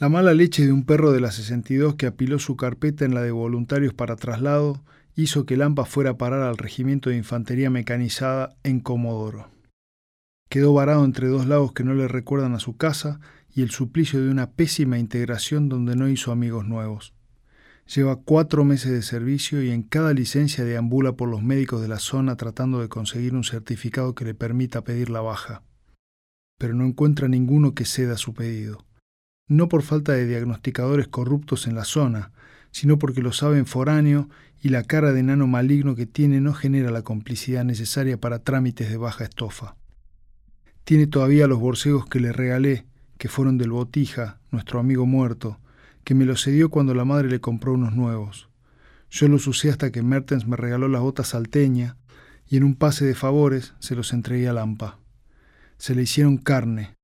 La mala leche de un perro de la 62 que apiló su carpeta en la de voluntarios para traslado hizo que Lampa fuera a parar al regimiento de infantería mecanizada en Comodoro. Quedó varado entre dos lagos que no le recuerdan a su casa y el suplicio de una pésima integración donde no hizo amigos nuevos. Lleva cuatro meses de servicio y en cada licencia deambula por los médicos de la zona tratando de conseguir un certificado que le permita pedir la baja. Pero no encuentra ninguno que ceda su pedido no por falta de diagnosticadores corruptos en la zona, sino porque lo saben foráneo y la cara de enano maligno que tiene no genera la complicidad necesaria para trámites de baja estofa. Tiene todavía los borcegos que le regalé, que fueron del Botija, nuestro amigo muerto, que me los cedió cuando la madre le compró unos nuevos. Yo los usé hasta que Mertens me regaló las botas salteña y en un pase de favores se los entregué a Lampa. Se le hicieron carne,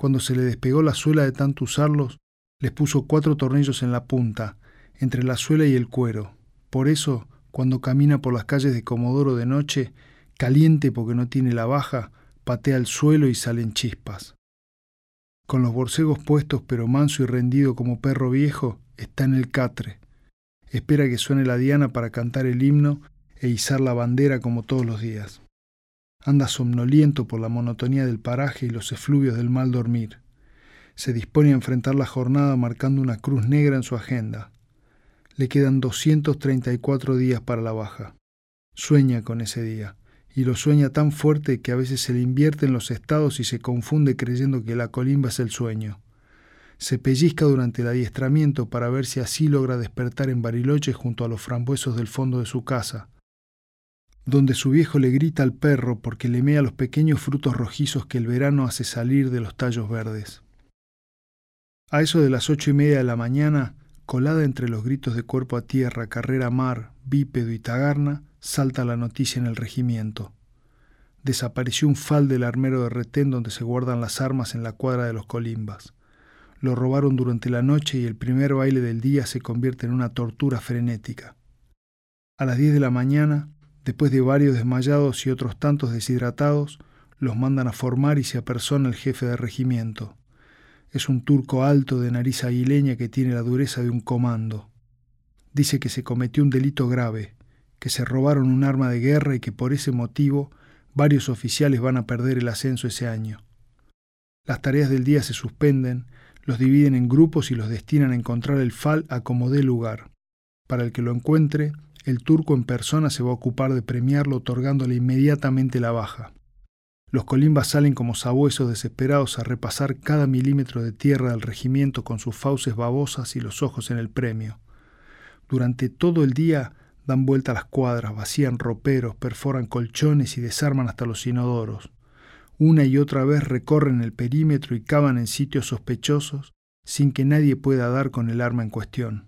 cuando se le despegó la suela de tanto usarlos, les puso cuatro tornillos en la punta, entre la suela y el cuero. Por eso, cuando camina por las calles de Comodoro de noche, caliente porque no tiene la baja, patea el suelo y salen chispas. Con los borcegos puestos pero manso y rendido como perro viejo, está en el catre. Espera que suene la diana para cantar el himno e izar la bandera como todos los días. Anda somnoliento por la monotonía del paraje y los efluvios del mal dormir. Se dispone a enfrentar la jornada marcando una cruz negra en su agenda. Le quedan 234 días para la baja. Sueña con ese día, y lo sueña tan fuerte que a veces se le invierte en los estados y se confunde creyendo que la colimba es el sueño. Se pellizca durante el adiestramiento para ver si así logra despertar en Bariloche junto a los frambuesos del fondo de su casa, donde su viejo le grita al perro porque le mea los pequeños frutos rojizos que el verano hace salir de los tallos verdes. A eso de las ocho y media de la mañana, colada entre los gritos de cuerpo a tierra, carrera mar, bípedo y tagarna, salta la noticia en el regimiento. Desapareció un fal del armero de retén donde se guardan las armas en la cuadra de los colimbas. Lo robaron durante la noche y el primer baile del día se convierte en una tortura frenética. A las diez de la mañana, Después de varios desmayados y otros tantos deshidratados, los mandan a formar y se apersona el jefe de regimiento. Es un turco alto de nariz aguileña que tiene la dureza de un comando. Dice que se cometió un delito grave, que se robaron un arma de guerra y que por ese motivo varios oficiales van a perder el ascenso ese año. Las tareas del día se suspenden, los dividen en grupos y los destinan a encontrar el FAL a como dé lugar. Para el que lo encuentre, el turco en persona se va a ocupar de premiarlo otorgándole inmediatamente la baja. Los colimbas salen como sabuesos desesperados a repasar cada milímetro de tierra del regimiento con sus fauces babosas y los ojos en el premio. Durante todo el día dan vuelta a las cuadras, vacían roperos, perforan colchones y desarman hasta los inodoros. Una y otra vez recorren el perímetro y cavan en sitios sospechosos sin que nadie pueda dar con el arma en cuestión.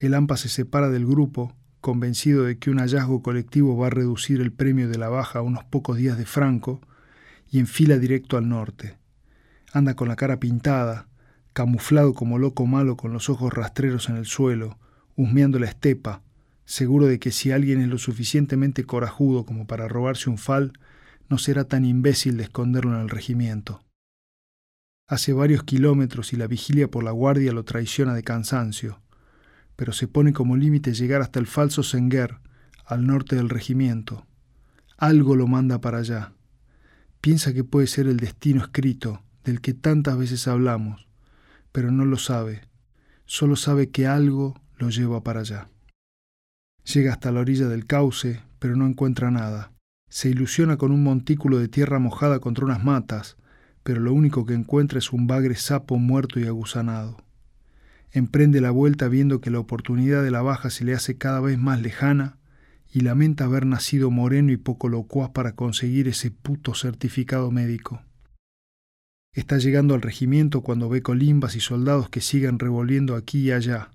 El AMPA se separa del grupo, convencido de que un hallazgo colectivo va a reducir el premio de la baja a unos pocos días de Franco, y enfila directo al norte. Anda con la cara pintada, camuflado como loco malo con los ojos rastreros en el suelo, husmeando la estepa, seguro de que si alguien es lo suficientemente corajudo como para robarse un fal, no será tan imbécil de esconderlo en el regimiento. Hace varios kilómetros y la vigilia por la guardia lo traiciona de cansancio pero se pone como límite llegar hasta el falso Senguer, al norte del regimiento. Algo lo manda para allá. Piensa que puede ser el destino escrito del que tantas veces hablamos, pero no lo sabe. Solo sabe que algo lo lleva para allá. Llega hasta la orilla del cauce, pero no encuentra nada. Se ilusiona con un montículo de tierra mojada contra unas matas, pero lo único que encuentra es un bagre sapo muerto y aguzanado emprende la vuelta viendo que la oportunidad de la baja se le hace cada vez más lejana y lamenta haber nacido moreno y poco locuaz para conseguir ese puto certificado médico. Está llegando al regimiento cuando ve colimbas y soldados que siguen revolviendo aquí y allá,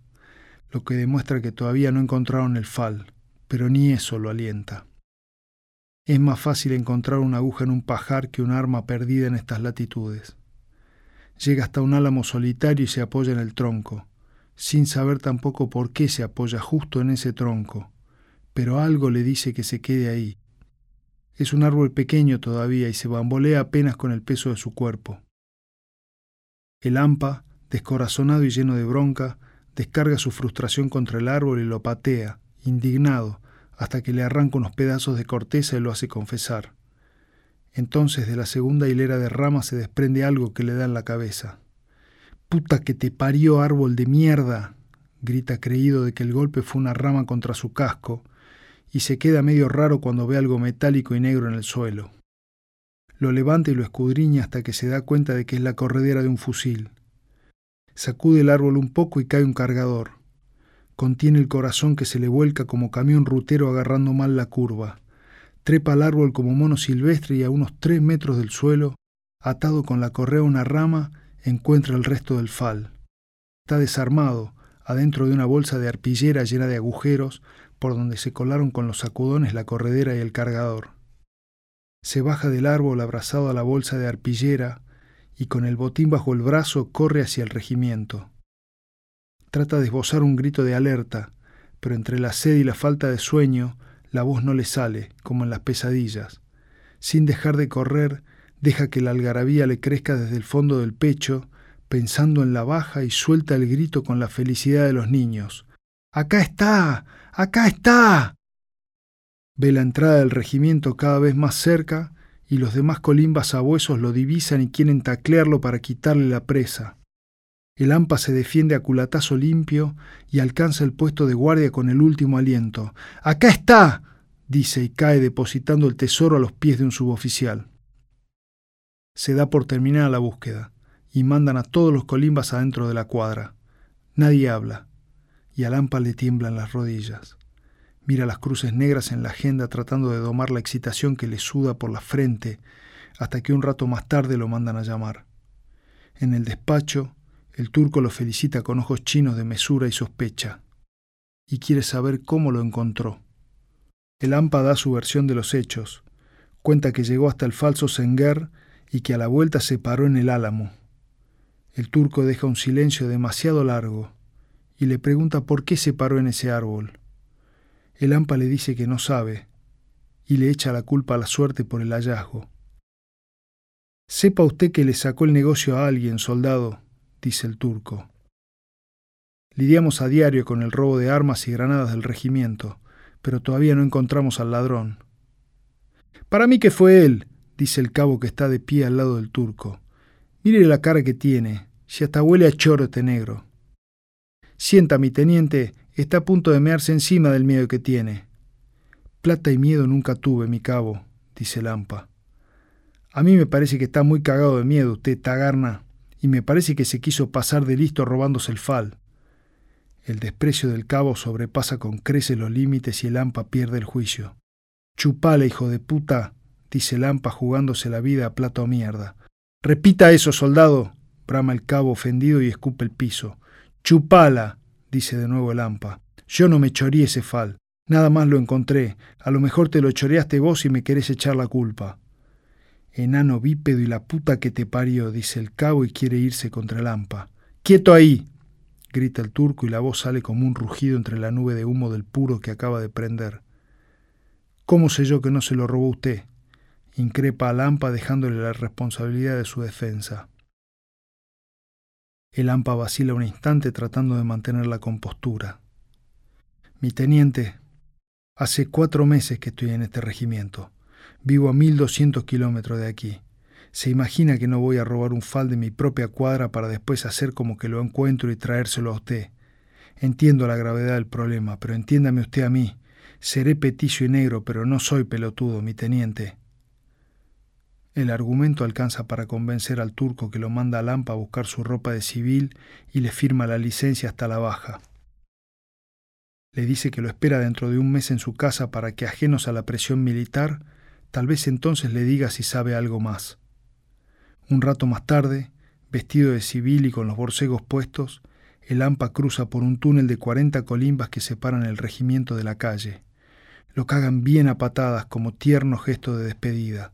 lo que demuestra que todavía no encontraron el fal, pero ni eso lo alienta. Es más fácil encontrar una aguja en un pajar que un arma perdida en estas latitudes. Llega hasta un álamo solitario y se apoya en el tronco, sin saber tampoco por qué se apoya justo en ese tronco, pero algo le dice que se quede ahí. Es un árbol pequeño todavía y se bambolea apenas con el peso de su cuerpo. El hampa, descorazonado y lleno de bronca, descarga su frustración contra el árbol y lo patea, indignado, hasta que le arranca unos pedazos de corteza y lo hace confesar. Entonces de la segunda hilera de ramas se desprende algo que le da en la cabeza. Puta que te parió, árbol de mierda, grita creído de que el golpe fue una rama contra su casco, y se queda medio raro cuando ve algo metálico y negro en el suelo. Lo levanta y lo escudriña hasta que se da cuenta de que es la corredera de un fusil. Sacude el árbol un poco y cae un cargador. Contiene el corazón que se le vuelca como camión rutero agarrando mal la curva. Trepa al árbol como mono silvestre y a unos tres metros del suelo, atado con la correa a una rama, encuentra el resto del fal. Está desarmado, adentro de una bolsa de arpillera llena de agujeros, por donde se colaron con los sacudones la corredera y el cargador. Se baja del árbol abrazado a la bolsa de arpillera y con el botín bajo el brazo corre hacia el regimiento. Trata de esbozar un grito de alerta, pero entre la sed y la falta de sueño, la voz no le sale, como en las pesadillas. Sin dejar de correr, deja que la algarabía le crezca desde el fondo del pecho, pensando en la baja y suelta el grito con la felicidad de los niños. ¡Acá está! ¡Acá está! Ve la entrada del regimiento cada vez más cerca y los demás colimbas sabuesos lo divisan y quieren taclearlo para quitarle la presa. El AMPA se defiende a culatazo limpio y alcanza el puesto de guardia con el último aliento. ¡Acá está! dice y cae depositando el tesoro a los pies de un suboficial. Se da por terminada la búsqueda y mandan a todos los colimbas adentro de la cuadra. Nadie habla y al AMPA le tiemblan las rodillas. Mira las cruces negras en la agenda tratando de domar la excitación que le suda por la frente hasta que un rato más tarde lo mandan a llamar. En el despacho, el turco lo felicita con ojos chinos de mesura y sospecha, y quiere saber cómo lo encontró. El AMPA da su versión de los hechos, cuenta que llegó hasta el falso Senguer y que a la vuelta se paró en el álamo. El turco deja un silencio demasiado largo y le pregunta por qué se paró en ese árbol. El AMPA le dice que no sabe y le echa la culpa a la suerte por el hallazgo. Sepa usted que le sacó el negocio a alguien, soldado, dice el turco. Lidiamos a diario con el robo de armas y granadas del regimiento, pero todavía no encontramos al ladrón. Para mí que fue él, dice el cabo que está de pie al lado del turco. Mire la cara que tiene, si hasta huele a choro este negro. Sienta, mi teniente, está a punto de mearse encima del miedo que tiene. Plata y miedo nunca tuve, mi cabo, dice Lampa. A mí me parece que está muy cagado de miedo usted, Tagarna y me parece que se quiso pasar de listo robándose el fal. El desprecio del cabo sobrepasa con creces los límites y el AMPA pierde el juicio. Chupala, hijo de puta, dice el AMPA jugándose la vida a plato a mierda. Repita eso, soldado, brama el cabo ofendido y escupe el piso. Chupala, dice de nuevo el AMPA. Yo no me chorí ese fal. Nada más lo encontré. A lo mejor te lo choreaste vos y me querés echar la culpa. Enano bípedo y la puta que te parió, dice el cabo y quiere irse contra el hampa. ¡Quieto ahí! grita el turco y la voz sale como un rugido entre la nube de humo del puro que acaba de prender. ¿Cómo sé yo que no se lo robó usted? increpa al Lampa dejándole la responsabilidad de su defensa. El Lampa vacila un instante tratando de mantener la compostura. Mi teniente, hace cuatro meses que estoy en este regimiento. Vivo a 1200 kilómetros de aquí. Se imagina que no voy a robar un fal de mi propia cuadra para después hacer como que lo encuentro y traérselo a usted. Entiendo la gravedad del problema, pero entiéndame usted a mí. Seré peticio y negro, pero no soy pelotudo, mi teniente. El argumento alcanza para convencer al turco que lo manda a Lampa a buscar su ropa de civil y le firma la licencia hasta la baja. Le dice que lo espera dentro de un mes en su casa para que, ajenos a la presión militar, Tal vez entonces le diga si sabe algo más. Un rato más tarde, vestido de civil y con los borcegos puestos, el AMPA cruza por un túnel de cuarenta colimbas que separan el regimiento de la calle. Lo cagan bien a patadas como tierno gesto de despedida,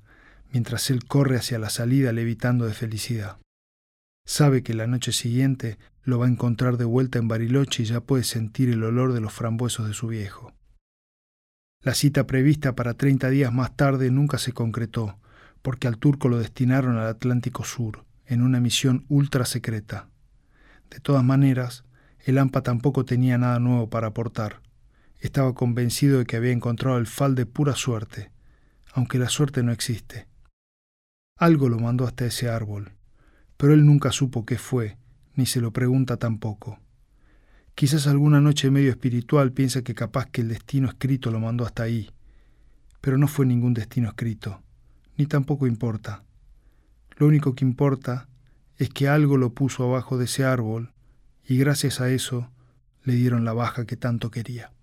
mientras él corre hacia la salida levitando de felicidad. Sabe que la noche siguiente lo va a encontrar de vuelta en Bariloche y ya puede sentir el olor de los frambuesos de su viejo. La cita prevista para treinta días más tarde nunca se concretó, porque al turco lo destinaron al Atlántico Sur, en una misión ultra secreta. De todas maneras, el AMPA tampoco tenía nada nuevo para aportar. Estaba convencido de que había encontrado el fal de pura suerte, aunque la suerte no existe. Algo lo mandó hasta ese árbol, pero él nunca supo qué fue, ni se lo pregunta tampoco. Quizás alguna noche medio espiritual piensa que capaz que el destino escrito lo mandó hasta ahí, pero no fue ningún destino escrito, ni tampoco importa. Lo único que importa es que algo lo puso abajo de ese árbol y gracias a eso le dieron la baja que tanto quería.